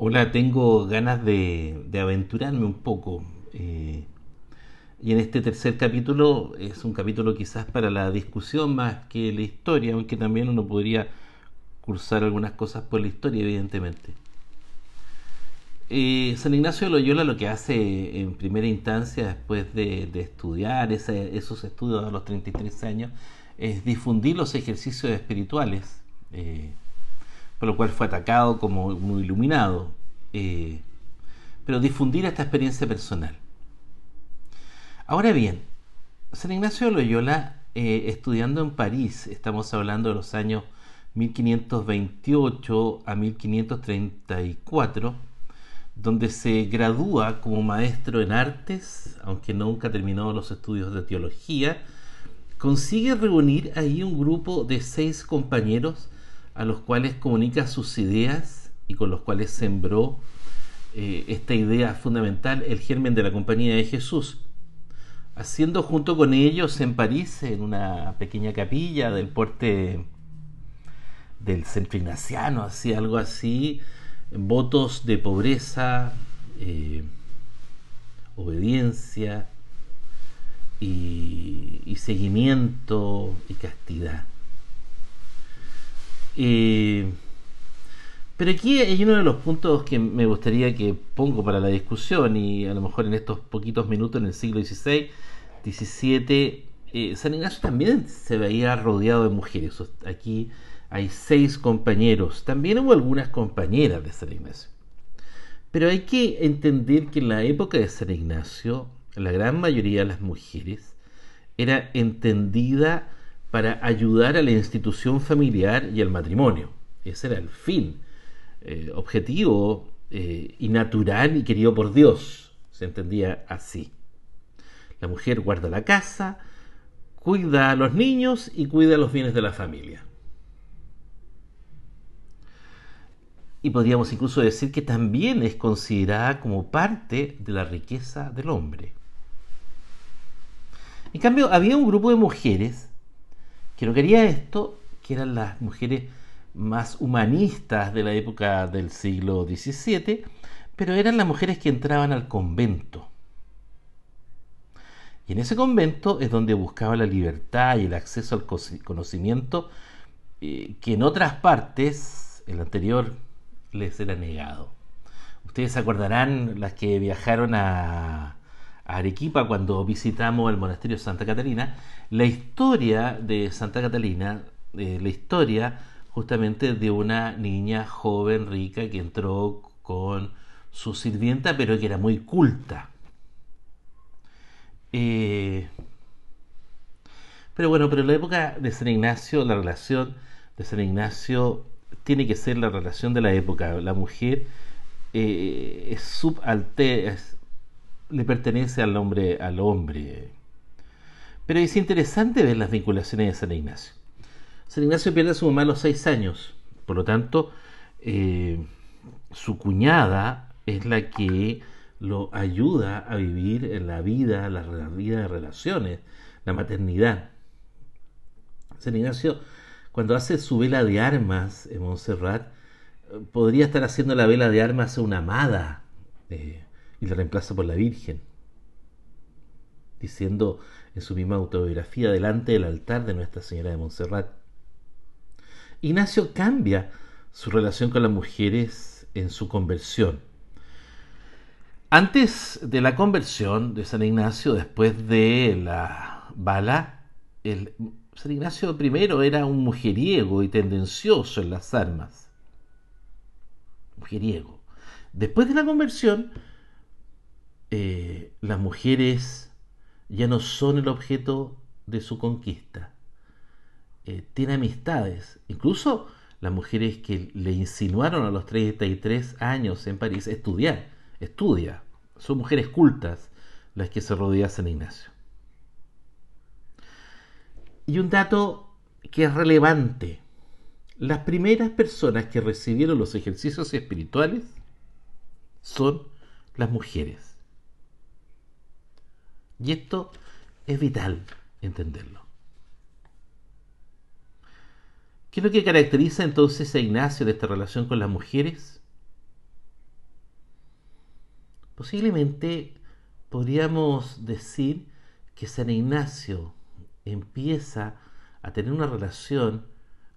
Hola, tengo ganas de, aventurarme un poco. eh, y en este tercer capítulo es un capítulo quizás para la discusión más que la historia, aunque también uno podría cursar algunas cosas por la historia, evidentemente. Eh, San Ignacio de Loyola lo que hace en primera instancia, después de, estudiar esos estudios a los 33 años, es difundir los ejercicios espirituales, eh, por lo cual fue atacado como un iluminado, eh, pero difundir esta experiencia personal. Ahora bien, San Ignacio de Loyola, eh, estudiando en París, estamos hablando de los años 1528 a 1534, donde se gradúa como maestro en artes, aunque nunca terminó los estudios de teología, consigue reunir ahí un grupo de seis compañeros a los cuales comunica sus ideas y con los cuales sembró eh, esta idea fundamental, el germen de la compañía de Jesús, haciendo junto con ellos en París, en una pequeña capilla del porte del centro ignaciano, así, algo así, votos de pobreza, eh, obediencia y, y seguimiento y castidad. Pero aquí hay uno de los puntos que me gustaría que pongo para la discusión y a lo mejor en estos poquitos minutos en el siglo XVI, XVII, eh, San Ignacio también se veía rodeado de mujeres. Aquí hay seis compañeros, también hubo algunas compañeras de San Ignacio. Pero hay que entender que en la época de San Ignacio, la gran mayoría de las mujeres era entendida para ayudar a la institución familiar y al matrimonio. Ese era el fin, eh, objetivo eh, y natural y querido por Dios. Se entendía así. La mujer guarda la casa, cuida a los niños y cuida los bienes de la familia. Y podríamos incluso decir que también es considerada como parte de la riqueza del hombre. En cambio, había un grupo de mujeres que no quería esto, que eran las mujeres más humanistas de la época del siglo XVII, pero eran las mujeres que entraban al convento. Y en ese convento es donde buscaban la libertad y el acceso al conocimiento eh, que en otras partes, el anterior, les era negado. Ustedes se acordarán las que viajaron a Arequipa cuando visitamos el monasterio de Santa Catalina, la historia de Santa Catalina, eh, la historia justamente de una niña joven, rica, que entró con su sirvienta, pero que era muy culta. Eh, pero bueno, pero en la época de San Ignacio, la relación de San Ignacio tiene que ser la relación de la época. La mujer eh, es subalte, es, le pertenece al hombre, al hombre. Pero es interesante ver las vinculaciones de San Ignacio. San Ignacio pierde a su mamá a los seis años, por lo tanto, eh, su cuñada es la que lo ayuda a vivir en la vida, la, vida de relaciones, la maternidad. San Ignacio, cuando hace su vela de armas en Montserrat, podría estar haciendo la vela de armas a una amada eh, y la reemplaza por la Virgen, diciendo en su misma autobiografía delante del altar de Nuestra Señora de Montserrat. Ignacio cambia su relación con las mujeres en su conversión. Antes de la conversión de San Ignacio, después de la bala, el, San Ignacio I era un mujeriego y tendencioso en las armas. Mujeriego. Después de la conversión, eh, las mujeres ya no son el objeto de su conquista. Eh, tiene amistades. Incluso las mujeres que le insinuaron a los 33 años en París estudiar, estudia. Son mujeres cultas las que se rodean a San Ignacio. Y un dato que es relevante. Las primeras personas que recibieron los ejercicios espirituales son las mujeres. Y esto es vital entenderlo. ¿Qué es lo que caracteriza entonces a Ignacio de esta relación con las mujeres? Posiblemente podríamos decir que San Ignacio empieza a tener una relación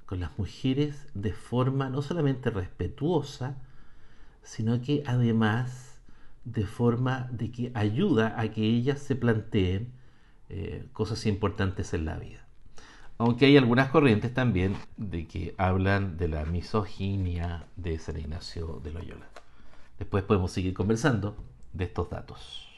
con las mujeres de forma no solamente respetuosa, sino que además de forma de que ayuda a que ellas se planteen eh, cosas importantes en la vida. Aunque hay algunas corrientes también de que hablan de la misoginia de San Ignacio de Loyola. Después podemos seguir conversando de estos datos.